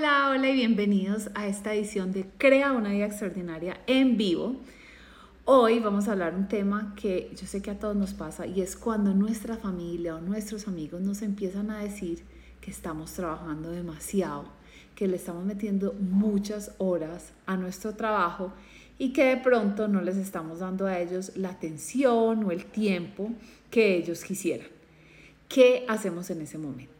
Hola, hola y bienvenidos a esta edición de Crea una vida extraordinaria en vivo. Hoy vamos a hablar un tema que yo sé que a todos nos pasa y es cuando nuestra familia o nuestros amigos nos empiezan a decir que estamos trabajando demasiado, que le estamos metiendo muchas horas a nuestro trabajo y que de pronto no les estamos dando a ellos la atención o el tiempo que ellos quisieran. ¿Qué hacemos en ese momento?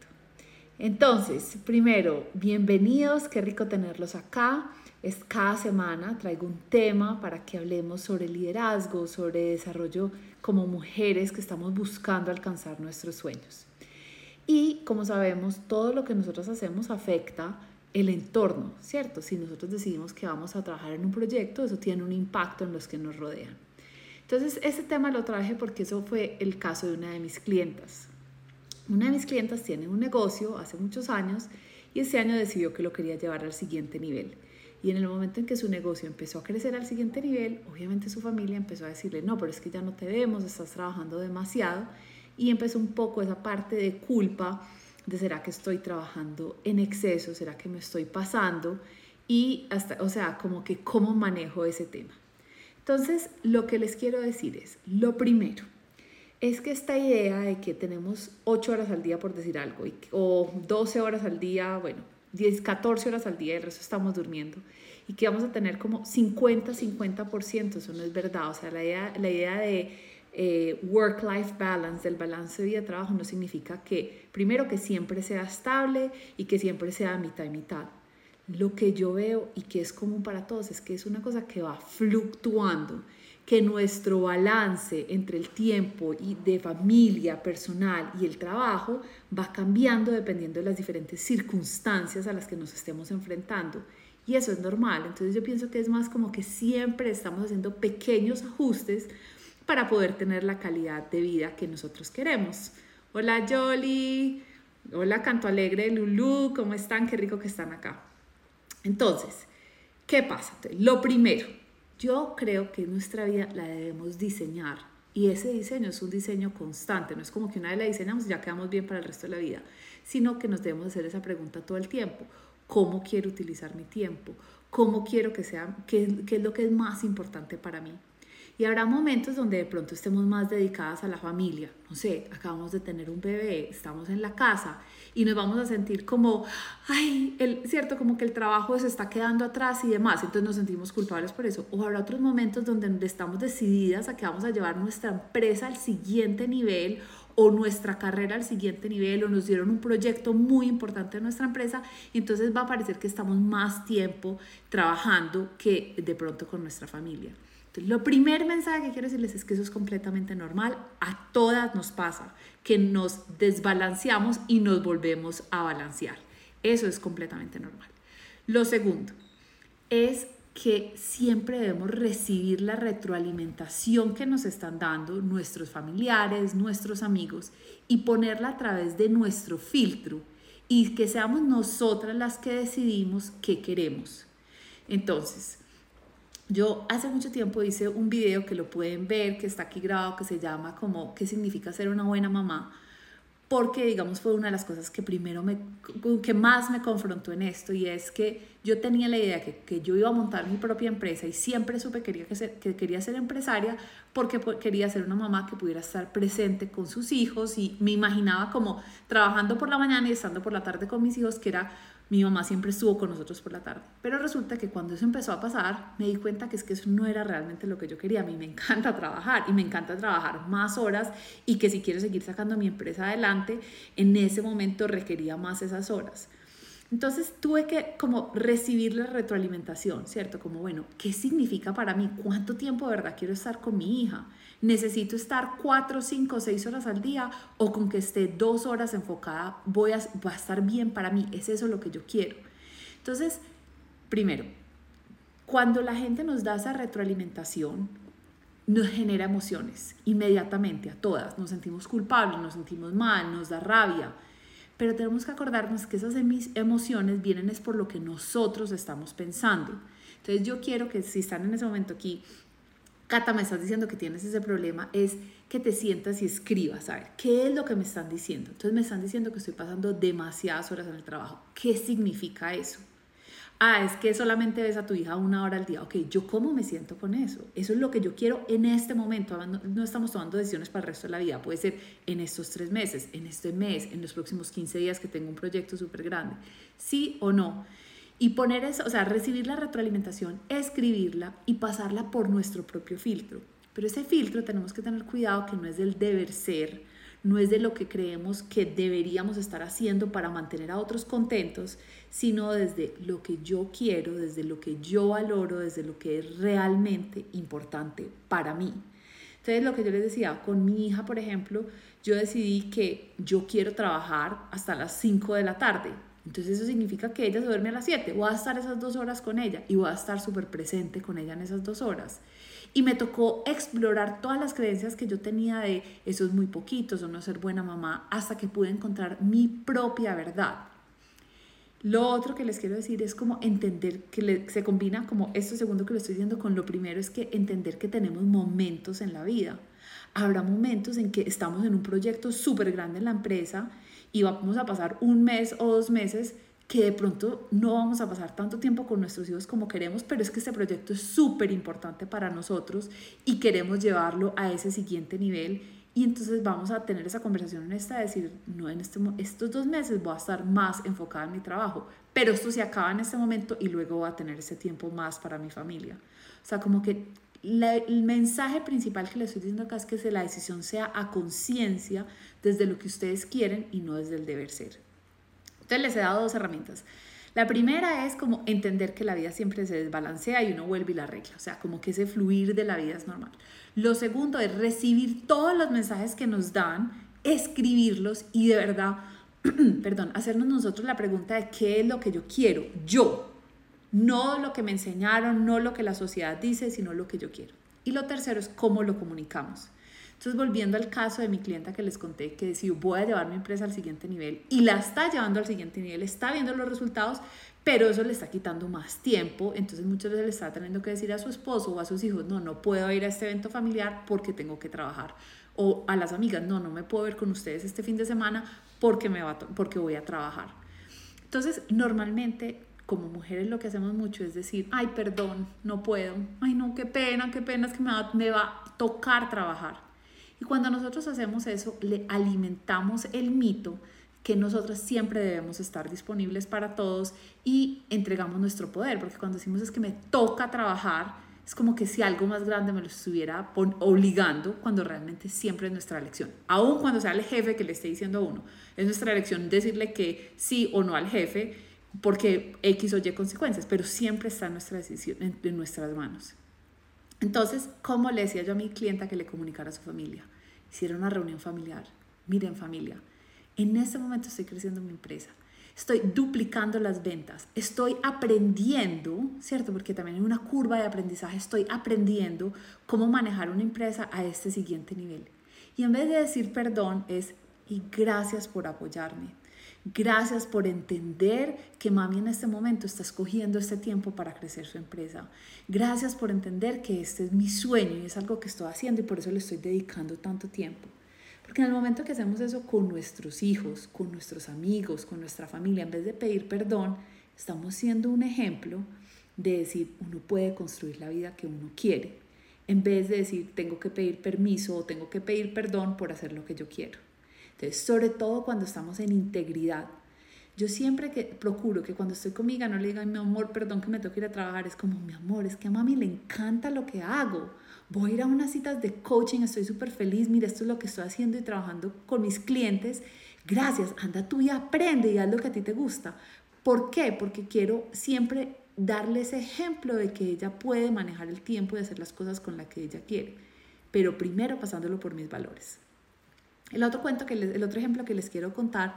Entonces, primero, bienvenidos, qué rico tenerlos acá. Es cada semana traigo un tema para que hablemos sobre liderazgo, sobre desarrollo como mujeres que estamos buscando alcanzar nuestros sueños. Y como sabemos, todo lo que nosotros hacemos afecta el entorno, ¿cierto? Si nosotros decidimos que vamos a trabajar en un proyecto, eso tiene un impacto en los que nos rodean. Entonces, ese tema lo traje porque eso fue el caso de una de mis clientas. Una de mis clientas tiene un negocio hace muchos años y ese año decidió que lo quería llevar al siguiente nivel. Y en el momento en que su negocio empezó a crecer al siguiente nivel, obviamente su familia empezó a decirle, no, pero es que ya no te vemos, estás trabajando demasiado. Y empezó un poco esa parte de culpa de será que estoy trabajando en exceso, será que me estoy pasando y hasta, o sea, como que cómo manejo ese tema. Entonces, lo que les quiero decir es, lo primero, es que esta idea de que tenemos 8 horas al día, por decir algo, o 12 horas al día, bueno, 10, 14 horas al día, y el resto estamos durmiendo, y que vamos a tener como 50, 50%, eso no es verdad. O sea, la idea, la idea de eh, work-life balance, del balance de vida-trabajo, no significa que, primero, que siempre sea estable y que siempre sea mitad y mitad. Lo que yo veo y que es común para todos es que es una cosa que va fluctuando que nuestro balance entre el tiempo y de familia, personal y el trabajo va cambiando dependiendo de las diferentes circunstancias a las que nos estemos enfrentando. Y eso es normal. Entonces yo pienso que es más como que siempre estamos haciendo pequeños ajustes para poder tener la calidad de vida que nosotros queremos. Hola Jolly, hola Canto Alegre, Lulu, ¿cómo están? Qué rico que están acá. Entonces, ¿qué pasa? Lo primero, yo creo que nuestra vida la debemos diseñar y ese diseño es un diseño constante, no es como que una vez la diseñamos y ya quedamos bien para el resto de la vida, sino que nos debemos hacer esa pregunta todo el tiempo. ¿Cómo quiero utilizar mi tiempo? ¿Cómo quiero que sea? ¿Qué, qué es lo que es más importante para mí? Y habrá momentos donde de pronto estemos más dedicadas a la familia. No sé, acabamos de tener un bebé, estamos en la casa y nos vamos a sentir como, ay, el, cierto, como que el trabajo se está quedando atrás y demás. Entonces nos sentimos culpables por eso. O habrá otros momentos donde estamos decididas a que vamos a llevar nuestra empresa al siguiente nivel o nuestra carrera al siguiente nivel o nos dieron un proyecto muy importante en nuestra empresa y entonces va a parecer que estamos más tiempo trabajando que de pronto con nuestra familia. Lo primer mensaje que quiero decirles es que eso es completamente normal. A todas nos pasa que nos desbalanceamos y nos volvemos a balancear. Eso es completamente normal. Lo segundo es que siempre debemos recibir la retroalimentación que nos están dando nuestros familiares, nuestros amigos y ponerla a través de nuestro filtro y que seamos nosotras las que decidimos qué queremos. Entonces, yo hace mucho tiempo hice un video que lo pueden ver, que está aquí grabado, que se llama como ¿Qué significa ser una buena mamá? Porque, digamos, fue una de las cosas que primero me, que más me confrontó en esto y es que yo tenía la idea que, que yo iba a montar mi propia empresa y siempre supe quería que, que quería ser empresaria porque quería ser una mamá que pudiera estar presente con sus hijos y me imaginaba como trabajando por la mañana y estando por la tarde con mis hijos, que era mi mamá siempre estuvo con nosotros por la tarde. Pero resulta que cuando eso empezó a pasar, me di cuenta que es que eso no era realmente lo que yo quería. A mí me encanta trabajar y me encanta trabajar más horas y que si quiero seguir sacando mi empresa adelante, en ese momento requería más esas horas. Entonces tuve que como recibir la retroalimentación, ¿cierto? Como, bueno, ¿qué significa para mí? ¿Cuánto tiempo de verdad quiero estar con mi hija? ¿Necesito estar cuatro, cinco, seis horas al día o con que esté dos horas enfocada voy a, va a estar bien para mí? ¿Es eso lo que yo quiero? Entonces, primero, cuando la gente nos da esa retroalimentación, nos genera emociones inmediatamente a todas. Nos sentimos culpables, nos sentimos mal, nos da rabia pero tenemos que acordarnos que esas emociones vienen es por lo que nosotros estamos pensando. Entonces yo quiero que si están en ese momento aquí Cata, me estás diciendo que tienes ese problema, es que te sientas y escribas, a ver, ¿qué es lo que me están diciendo? Entonces me están diciendo que estoy pasando demasiadas horas en el trabajo. ¿Qué significa eso? Ah, es que solamente ves a tu hija una hora al día. Ok, ¿yo cómo me siento con eso? Eso es lo que yo quiero en este momento. No, no estamos tomando decisiones para el resto de la vida. Puede ser en estos tres meses, en este mes, en los próximos 15 días que tengo un proyecto súper grande. ¿Sí o no? Y poner eso, o sea, recibir la retroalimentación, escribirla y pasarla por nuestro propio filtro. Pero ese filtro tenemos que tener cuidado que no es del deber ser, no es de lo que creemos que deberíamos estar haciendo para mantener a otros contentos, sino desde lo que yo quiero, desde lo que yo valoro, desde lo que es realmente importante para mí. Entonces, lo que yo les decía, con mi hija, por ejemplo, yo decidí que yo quiero trabajar hasta las 5 de la tarde entonces eso significa que ella se duerme a las 7, voy a estar esas dos horas con ella y voy a estar súper presente con ella en esas dos horas. Y me tocó explorar todas las creencias que yo tenía de eso es muy poquito, eso no ser buena mamá, hasta que pude encontrar mi propia verdad. Lo otro que les quiero decir es como entender que se combina como esto segundo que le estoy diciendo con lo primero es que entender que tenemos momentos en la vida. Habrá momentos en que estamos en un proyecto súper grande en la empresa y vamos a pasar un mes o dos meses que de pronto no vamos a pasar tanto tiempo con nuestros hijos como queremos, pero es que este proyecto es súper importante para nosotros y queremos llevarlo a ese siguiente nivel. Y entonces vamos a tener esa conversación en esta, de decir, no, en este, estos dos meses voy a estar más enfocada en mi trabajo, pero esto se acaba en este momento y luego voy a tener ese tiempo más para mi familia. O sea, como que el mensaje principal que les estoy diciendo acá es que la decisión sea a conciencia desde lo que ustedes quieren y no desde el deber ser. Entonces les he dado dos herramientas. La primera es como entender que la vida siempre se desbalancea y uno vuelve y la arregla, o sea, como que ese fluir de la vida es normal. Lo segundo es recibir todos los mensajes que nos dan, escribirlos y de verdad, perdón, hacernos nosotros la pregunta de qué es lo que yo quiero, yo, no lo que me enseñaron, no lo que la sociedad dice, sino lo que yo quiero. Y lo tercero es cómo lo comunicamos. Entonces, volviendo al caso de mi clienta que les conté, que decidió voy a llevar mi empresa al siguiente nivel y la está llevando al siguiente nivel, está viendo los resultados, pero eso le está quitando más tiempo. Entonces, muchas veces le está teniendo que decir a su esposo o a sus hijos, no, no puedo ir a este evento familiar porque tengo que trabajar. O a las amigas, no, no me puedo ver con ustedes este fin de semana porque, me va porque voy a trabajar. Entonces, normalmente como mujeres lo que hacemos mucho es decir, ay, perdón, no puedo, ay, no, qué pena, qué pena, es que me va, me va a tocar trabajar. Y cuando nosotros hacemos eso, le alimentamos el mito que nosotras siempre debemos estar disponibles para todos y entregamos nuestro poder, porque cuando decimos es que me toca trabajar, es como que si algo más grande me lo estuviera obligando, cuando realmente siempre es nuestra elección. Aún cuando sea el jefe que le esté diciendo a uno, es nuestra elección decirle que sí o no al jefe, porque X o Y consecuencias, pero siempre está en nuestra decisión, en, nuestras manos. Entonces, ¿cómo le decía yo a mi clienta que le comunicara a su familia? Hiciera una reunión familiar. Miren familia, en este momento estoy creciendo mi empresa. Estoy duplicando las ventas. Estoy aprendiendo, ¿cierto? Porque también hay una curva de aprendizaje. Estoy aprendiendo cómo manejar una empresa a este siguiente nivel. Y en vez de decir perdón, es y gracias por apoyarme. Gracias por entender que mami en este momento está escogiendo este tiempo para crecer su empresa. Gracias por entender que este es mi sueño y es algo que estoy haciendo y por eso le estoy dedicando tanto tiempo. Porque en el momento que hacemos eso con nuestros hijos, con nuestros amigos, con nuestra familia, en vez de pedir perdón, estamos siendo un ejemplo de decir, uno puede construir la vida que uno quiere, en vez de decir, tengo que pedir permiso o tengo que pedir perdón por hacer lo que yo quiero sobre todo cuando estamos en integridad. Yo siempre que procuro que cuando estoy conmigo no le diga, mi amor, perdón que me tengo que ir a trabajar, es como, mi amor, es que a mami le encanta lo que hago. Voy a ir a unas citas de coaching, estoy súper feliz, mira, esto es lo que estoy haciendo y trabajando con mis clientes. Gracias, anda tú y aprende y haz lo que a ti te gusta. ¿Por qué? Porque quiero siempre darle ese ejemplo de que ella puede manejar el tiempo y hacer las cosas con las que ella quiere, pero primero pasándolo por mis valores. El otro cuento, que el otro ejemplo que les quiero contar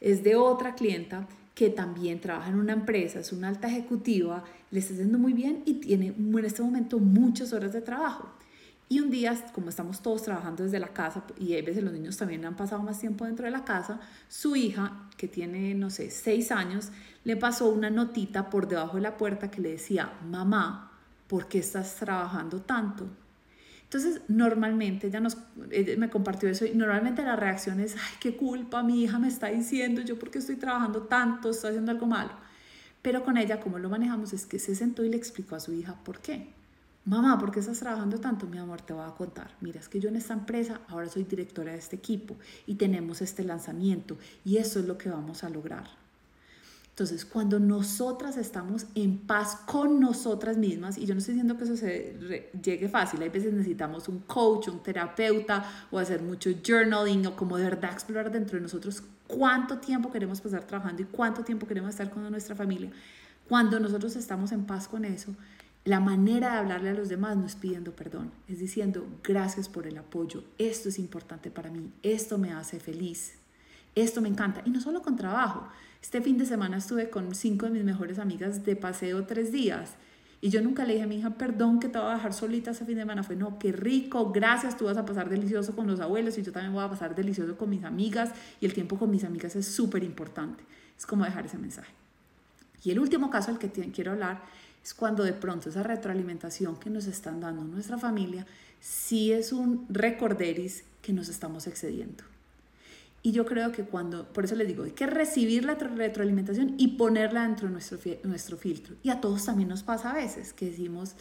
es de otra clienta que también trabaja en una empresa, es una alta ejecutiva, le está haciendo muy bien y tiene en este momento muchas horas de trabajo. Y un día, como estamos todos trabajando desde la casa y a veces los niños también han pasado más tiempo dentro de la casa, su hija, que tiene, no sé, seis años, le pasó una notita por debajo de la puerta que le decía, mamá, ¿por qué estás trabajando tanto? Entonces, normalmente ella, nos, me compartió eso y normalmente la reacción es, ay, qué culpa, mi hija me está diciendo, yo porque estoy trabajando tanto, estoy haciendo algo malo. Pero con ella, como lo manejamos, es que se sentó y le explicó a su hija por qué. Mamá, ¿por qué estás trabajando tanto? Mi amor, te voy a contar. Mira, es que yo en esta empresa ahora soy directora de este equipo y tenemos este lanzamiento y eso es lo que vamos a lograr. Entonces, cuando nosotras estamos en paz con nosotras mismas, y yo no estoy diciendo que eso se llegue fácil, hay veces necesitamos un coach, un terapeuta, o hacer mucho journaling, o como de verdad explorar dentro de nosotros cuánto tiempo queremos pasar trabajando y cuánto tiempo queremos estar con nuestra familia. Cuando nosotros estamos en paz con eso, la manera de hablarle a los demás no es pidiendo perdón, es diciendo gracias por el apoyo, esto es importante para mí, esto me hace feliz, esto me encanta. Y no solo con trabajo, este fin de semana estuve con cinco de mis mejores amigas de paseo tres días. Y yo nunca le dije a mi hija, perdón que te voy a dejar solita ese fin de semana. Fue, no, qué rico, gracias, tú vas a pasar delicioso con los abuelos y yo también voy a pasar delicioso con mis amigas. Y el tiempo con mis amigas es súper importante. Es como dejar ese mensaje. Y el último caso al que quiero hablar es cuando de pronto esa retroalimentación que nos están dando nuestra familia sí es un recorderis que nos estamos excediendo. Y yo creo que cuando, por eso les digo, hay que recibir la retroalimentación y ponerla dentro de nuestro, nuestro filtro. Y a todos también nos pasa a veces que decimos,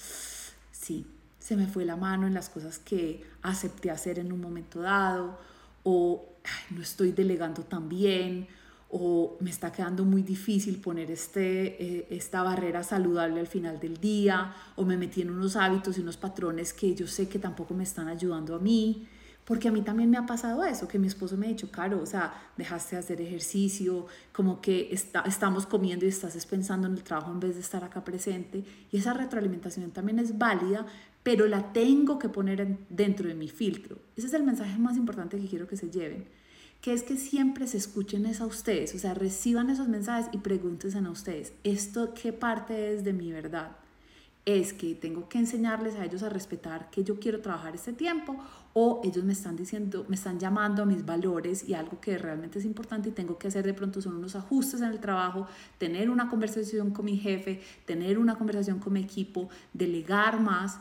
sí, se me fue la mano en las cosas que acepté hacer en un momento dado, o no estoy delegando tan bien, o me está quedando muy difícil poner este, eh, esta barrera saludable al final del día, o me metí en unos hábitos y unos patrones que yo sé que tampoco me están ayudando a mí. Porque a mí también me ha pasado eso, que mi esposo me ha dicho, Caro, o sea, dejaste de hacer ejercicio, como que está, estamos comiendo y estás pensando en el trabajo en vez de estar acá presente. Y esa retroalimentación también es válida, pero la tengo que poner dentro de mi filtro. Ese es el mensaje más importante que quiero que se lleven, que es que siempre se escuchen eso a ustedes, o sea, reciban esos mensajes y pregúntense a ustedes, ¿esto qué parte es de mi verdad? Es que tengo que enseñarles a ellos a respetar que yo quiero trabajar este tiempo o ellos me están diciendo, me están llamando a mis valores y algo que realmente es importante y tengo que hacer de pronto son unos ajustes en el trabajo, tener una conversación con mi jefe, tener una conversación con mi equipo, delegar más.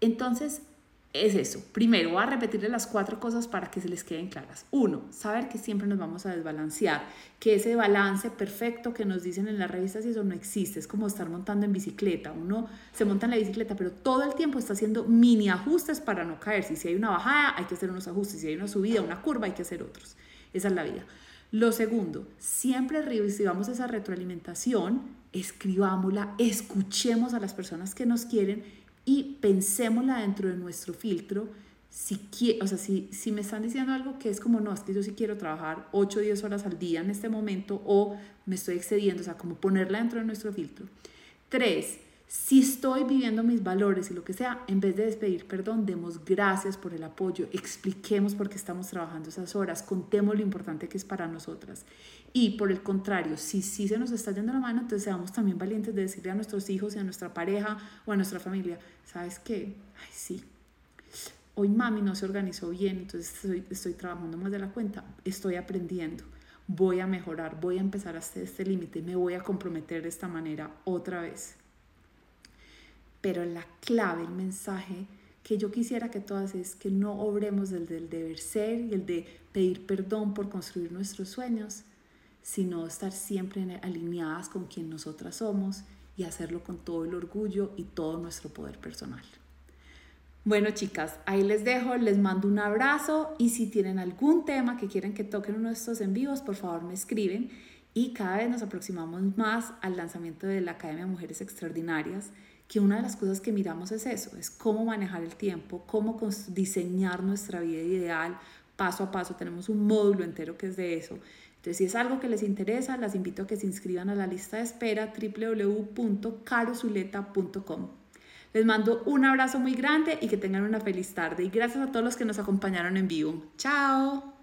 Entonces, es eso. Primero, voy a repetirle las cuatro cosas para que se les queden claras. Uno, saber que siempre nos vamos a desbalancear, que ese balance perfecto que nos dicen en las revistas y eso no existe. Es como estar montando en bicicleta. Uno se monta en la bicicleta, pero todo el tiempo está haciendo mini ajustes para no caer. Si hay una bajada, hay que hacer unos ajustes. Si hay una subida, una curva, hay que hacer otros. Esa es la vida. Lo segundo, siempre recibamos esa retroalimentación, escribámosla, escuchemos a las personas que nos quieren y pensémosla dentro de nuestro filtro. Si, o sea, si, si me están diciendo algo que es como, no, es que yo sí quiero trabajar 8 o 10 horas al día en este momento o me estoy excediendo, o sea, como ponerla dentro de nuestro filtro. Tres, si estoy viviendo mis valores y lo que sea, en vez de despedir perdón, demos gracias por el apoyo, expliquemos por qué estamos trabajando esas horas, contemos lo importante que es para nosotras. Y por el contrario, si sí se nos está yendo la mano, entonces seamos también valientes de decirle a nuestros hijos y a nuestra pareja o a nuestra familia, ¿sabes qué? Ay, sí. Hoy mami no se organizó bien, entonces estoy, estoy trabajando más de la cuenta, estoy aprendiendo voy a mejorar, voy a empezar a hacer este límite, me voy a comprometer de esta manera otra vez. Pero la clave, el mensaje que yo quisiera que todas es que no obremos del, del deber ser y el de pedir perdón por construir nuestros sueños, sino estar siempre alineadas con quien nosotras somos y hacerlo con todo el orgullo y todo nuestro poder personal. Bueno, chicas, ahí les dejo, les mando un abrazo y si tienen algún tema que quieren que toquen uno de estos en por favor me escriben y cada vez nos aproximamos más al lanzamiento de la Academia Mujeres Extraordinarias que una de las cosas que miramos es eso, es cómo manejar el tiempo, cómo diseñar nuestra vida ideal paso a paso. Tenemos un módulo entero que es de eso. Entonces, si es algo que les interesa, las invito a que se inscriban a la lista de espera www.carosuleta.com. Les mando un abrazo muy grande y que tengan una feliz tarde. Y gracias a todos los que nos acompañaron en vivo. Chao.